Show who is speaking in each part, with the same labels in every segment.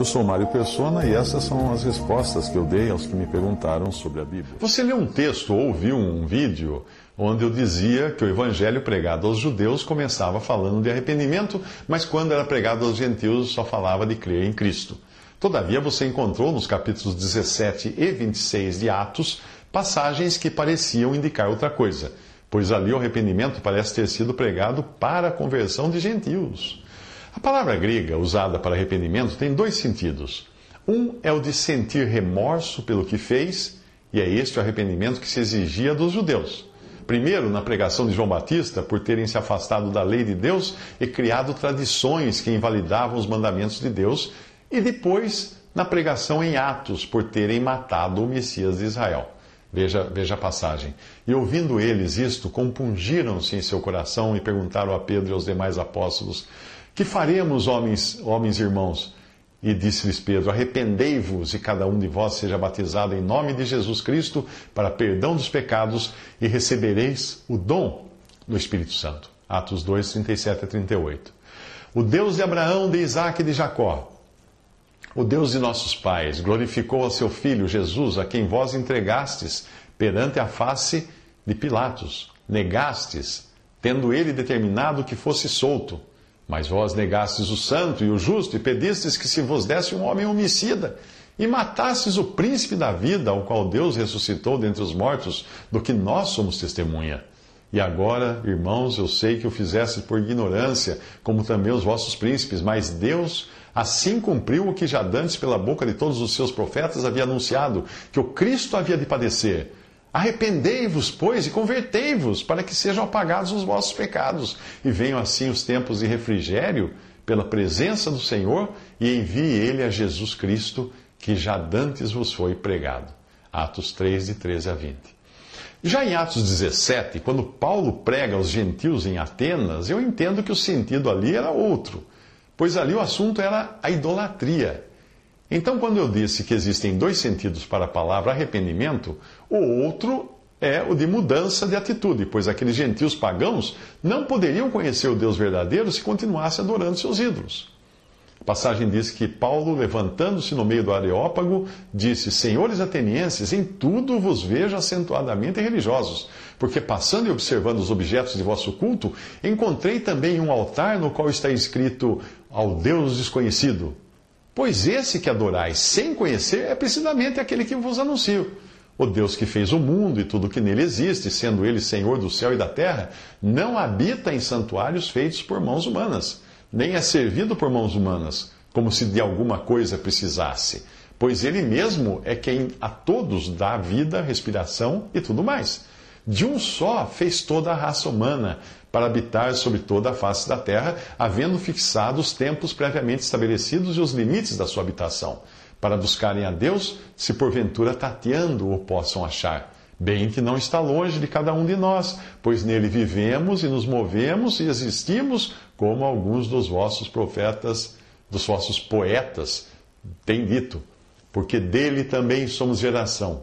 Speaker 1: Eu sou Mário Persona e essas são as respostas que eu dei aos que me perguntaram sobre a Bíblia.
Speaker 2: Você leu um texto ou viu um vídeo onde eu dizia que o evangelho pregado aos judeus começava falando de arrependimento, mas quando era pregado aos gentios só falava de crer em Cristo. Todavia, você encontrou nos capítulos 17 e 26 de Atos passagens que pareciam indicar outra coisa, pois ali o arrependimento parece ter sido pregado para a conversão de gentios. A palavra grega usada para arrependimento tem dois sentidos. Um é o de sentir remorso pelo que fez, e é este o arrependimento que se exigia dos judeus. Primeiro, na pregação de João Batista, por terem se afastado da lei de Deus e criado tradições que invalidavam os mandamentos de Deus, e depois, na pregação em Atos, por terem matado o Messias de Israel. Veja, veja a passagem. E ouvindo eles isto, compungiram-se em seu coração e perguntaram a Pedro e aos demais apóstolos: que faremos, homens, homens irmãos? E disse-lhes Pedro: Arrependei-vos e cada um de vós seja batizado em nome de Jesus Cristo para perdão dos pecados e recebereis o dom do Espírito Santo. Atos 2, 37 a 38. O Deus de Abraão, de Isaac e de Jacó, o Deus de nossos pais, glorificou a seu Filho Jesus, a quem vós entregastes perante a face de Pilatos, negastes, tendo ele determinado que fosse solto. Mas vós negastes o santo e o justo e pedistes que se vos desse um homem homicida e matastes o príncipe da vida, ao qual Deus ressuscitou dentre os mortos, do que nós somos testemunha. E agora, irmãos, eu sei que o fizeste por ignorância, como também os vossos príncipes, mas Deus assim cumpriu o que já dantes pela boca de todos os seus profetas havia anunciado, que o Cristo havia de padecer Arrependei-vos, pois, e convertei-vos, para que sejam apagados os vossos pecados, e venham assim os tempos de refrigério pela presença do Senhor, e envie ele a Jesus Cristo, que já dantes vos foi pregado. Atos 3, de 13 a 20. Já em Atos 17, quando Paulo prega aos gentios em Atenas, eu entendo que o sentido ali era outro, pois ali o assunto era a idolatria. Então, quando eu disse que existem dois sentidos para a palavra arrependimento, o outro é o de mudança de atitude, pois aqueles gentios pagãos não poderiam conhecer o Deus verdadeiro se continuasse adorando seus ídolos. A passagem diz que Paulo, levantando-se no meio do Areópago, disse: Senhores atenienses, em tudo vos vejo acentuadamente religiosos, porque passando e observando os objetos de vosso culto, encontrei também um altar no qual está escrito: Ao Deus desconhecido. Pois esse que adorais sem conhecer é precisamente aquele que vos anuncio. O Deus que fez o mundo e tudo que nele existe, sendo ele Senhor do céu e da terra, não habita em santuários feitos por mãos humanas, nem é servido por mãos humanas, como se de alguma coisa precisasse, pois ele mesmo é quem a todos dá vida, respiração e tudo mais. De um só fez toda a raça humana, para habitar sobre toda a face da terra, havendo fixado os tempos previamente estabelecidos e os limites da sua habitação, para buscarem a Deus, se porventura tateando o possam achar. Bem que não está longe de cada um de nós, pois nele vivemos e nos movemos e existimos, como alguns dos vossos profetas, dos vossos poetas têm dito, porque dele também somos geração.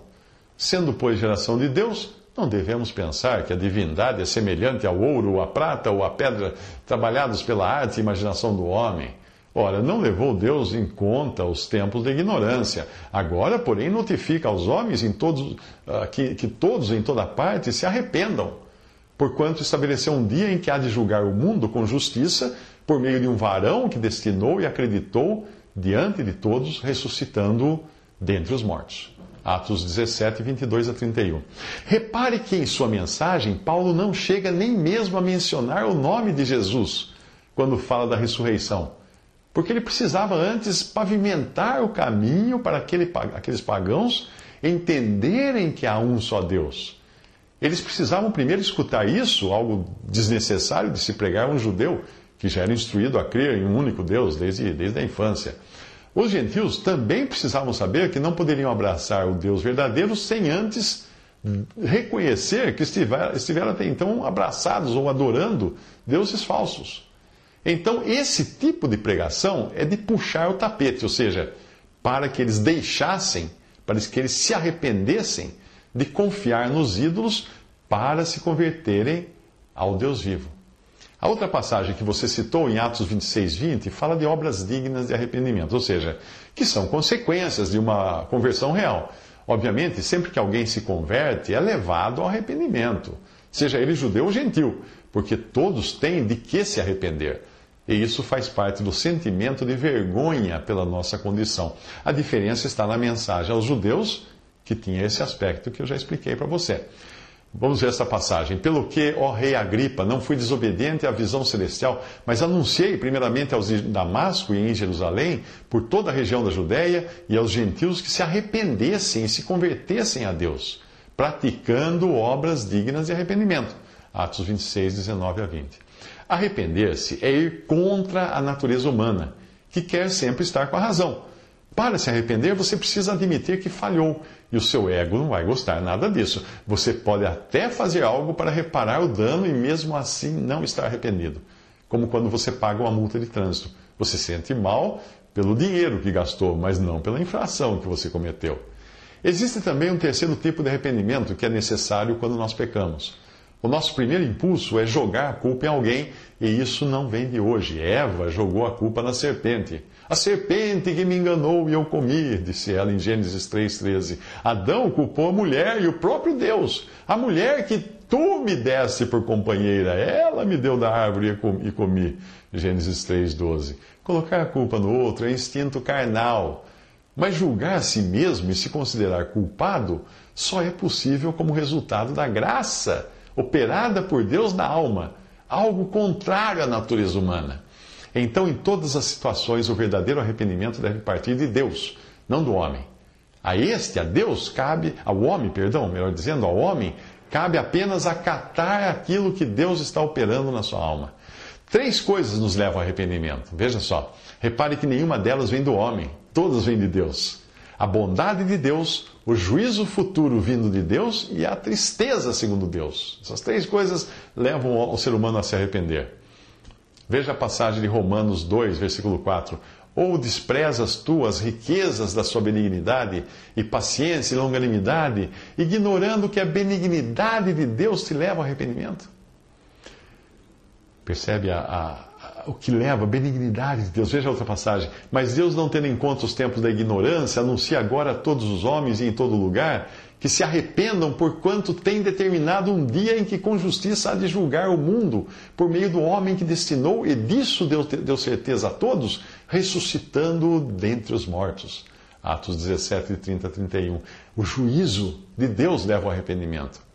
Speaker 2: Sendo, pois, geração de Deus, não devemos pensar que a divindade é semelhante ao ouro, ou à prata ou à pedra trabalhados pela arte e imaginação do homem. Ora, não levou Deus em conta os tempos de ignorância. Agora, porém, notifica aos homens em todos, uh, que, que todos em toda parte se arrependam, porquanto estabeleceu um dia em que há de julgar o mundo com justiça, por meio de um varão que destinou e acreditou diante de todos, ressuscitando-o dentre os mortos. Atos 17, 22 a 31. Repare que em sua mensagem, Paulo não chega nem mesmo a mencionar o nome de Jesus quando fala da ressurreição. Porque ele precisava antes pavimentar o caminho para aquele, aqueles pagãos entenderem que há um só Deus. Eles precisavam primeiro escutar isso, algo desnecessário de se pregar a um judeu que já era instruído a crer em um único Deus desde, desde a infância. Os gentios também precisavam saber que não poderiam abraçar o Deus verdadeiro sem antes reconhecer que estiveram, até então abraçados ou adorando deuses falsos. Então, esse tipo de pregação é de puxar o tapete, ou seja, para que eles deixassem, para que eles se arrependessem de confiar nos ídolos para se converterem ao Deus vivo. A outra passagem que você citou em Atos 26, 20 fala de obras dignas de arrependimento, ou seja, que são consequências de uma conversão real. Obviamente, sempre que alguém se converte, é levado ao arrependimento, seja ele judeu ou gentil, porque todos têm de que se arrepender. E isso faz parte do sentimento de vergonha pela nossa condição. A diferença está na mensagem aos judeus, que tinha esse aspecto que eu já expliquei para você. Vamos ver essa passagem. Pelo que, ó rei Agripa, não fui desobediente à visão celestial, mas anunciei primeiramente aos de Damasco e em Jerusalém, por toda a região da Judéia e aos gentios que se arrependessem e se convertessem a Deus, praticando obras dignas de arrependimento. Atos 26, 19 a 20. Arrepender-se é ir contra a natureza humana, que quer sempre estar com a razão. Para se arrepender, você precisa admitir que falhou, e o seu ego não vai gostar nada disso. Você pode até fazer algo para reparar o dano e mesmo assim não estar arrependido. Como quando você paga uma multa de trânsito. Você sente mal pelo dinheiro que gastou, mas não pela infração que você cometeu. Existe também um terceiro tipo de arrependimento que é necessário quando nós pecamos. O nosso primeiro impulso é jogar a culpa em alguém, e isso não vem de hoje. Eva jogou a culpa na serpente. A serpente que me enganou e eu comi, disse ela em Gênesis 3,13. Adão culpou a mulher e o próprio Deus. A mulher que tu me deste por companheira, ela me deu da árvore e comi. Gênesis 3,12. Colocar a culpa no outro é instinto carnal. Mas julgar a si mesmo e se considerar culpado só é possível como resultado da graça operada por Deus na alma, algo contrário à natureza humana. Então, em todas as situações, o verdadeiro arrependimento deve partir de Deus, não do homem. A este, a Deus, cabe, ao homem, perdão, melhor dizendo, ao homem, cabe apenas acatar aquilo que Deus está operando na sua alma. Três coisas nos levam ao arrependimento. Veja só. Repare que nenhuma delas vem do homem, todas vêm de Deus a bondade de Deus, o juízo futuro vindo de Deus e a tristeza segundo Deus. Essas três coisas levam o ser humano a se arrepender. Veja a passagem de Romanos 2, versículo 4. Ou desprezas tu as riquezas da sua benignidade e paciência e longanimidade, ignorando que a benignidade de Deus te leva ao arrependimento? Percebe a, a o que leva a benignidade de Deus. Veja outra passagem. Mas Deus, não tendo em conta os tempos da ignorância, anuncia agora a todos os homens e em todo lugar que se arrependam, porquanto tem determinado um dia em que com justiça há de julgar o mundo, por meio do homem que destinou, e disso deu, deu certeza a todos, ressuscitando dentre os mortos. Atos 17, 30 a 31. O juízo de Deus leva ao arrependimento.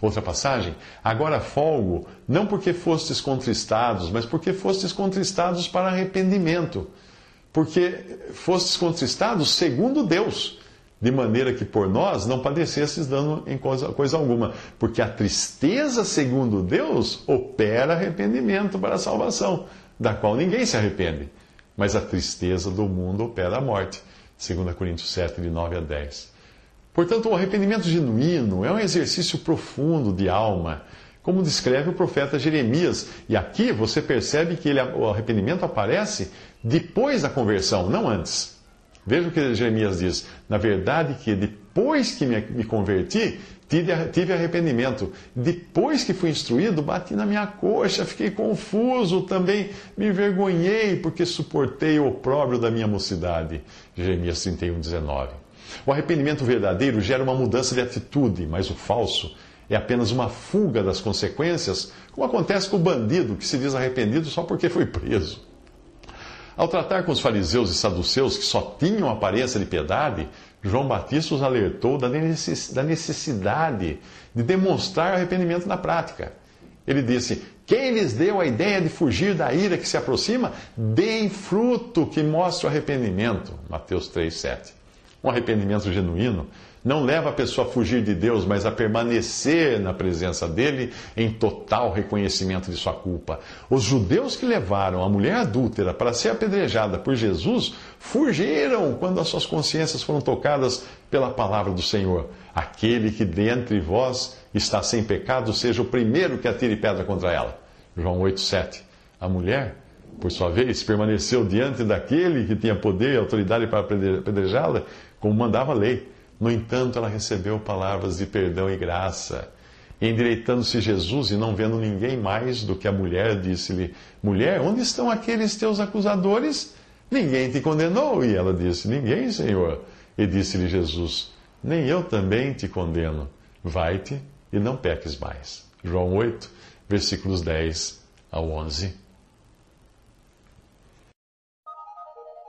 Speaker 2: Outra passagem. Agora folgo, não porque fostes contristados, mas porque fostes contristados para arrependimento. Porque fostes contristados segundo Deus, de maneira que por nós não padecesses dano em coisa, coisa alguma. Porque a tristeza segundo Deus opera arrependimento para a salvação, da qual ninguém se arrepende. Mas a tristeza do mundo opera a morte. 2 Coríntios 7, de 9 a 10. Portanto, o arrependimento genuíno é um exercício profundo de alma, como descreve o profeta Jeremias. E aqui você percebe que ele, o arrependimento aparece depois da conversão, não antes. Veja o que Jeremias diz. Na verdade, que depois que me, converti, tive arrependimento. Depois que fui instruído, bati na minha coxa, fiquei confuso, também me envergonhei, porque suportei o opróbrio da minha mocidade. Jeremias 31, 19. O arrependimento verdadeiro gera uma mudança de atitude, mas o falso é apenas uma fuga das consequências, como acontece com o bandido que se diz arrependido só porque foi preso. Ao tratar com os fariseus e saduceus que só tinham aparência de piedade, João Batista os alertou da necessidade de demonstrar arrependimento na prática. Ele disse: Quem lhes deu a ideia de fugir da ira que se aproxima, deem fruto que mostre o arrependimento. Mateus 3, 7. Um arrependimento genuíno não leva a pessoa a fugir de Deus, mas a permanecer na presença dele em total reconhecimento de sua culpa. Os judeus que levaram a mulher adúltera para ser apedrejada por Jesus fugiram quando as suas consciências foram tocadas pela palavra do Senhor. Aquele que dentre vós está sem pecado, seja o primeiro que atire pedra contra ela. João 8,7. A mulher, por sua vez, permaneceu diante daquele que tinha poder e autoridade para apedrejá-la, como mandava a lei no entanto, ela recebeu palavras de perdão e graça. Endireitando-se Jesus e não vendo ninguém mais do que a mulher, disse-lhe: Mulher, onde estão aqueles teus acusadores? Ninguém te condenou? E ela disse: Ninguém, Senhor. E disse-lhe Jesus: Nem eu também te condeno. Vai-te e não peques mais. João 8, versículos 10 ao 11.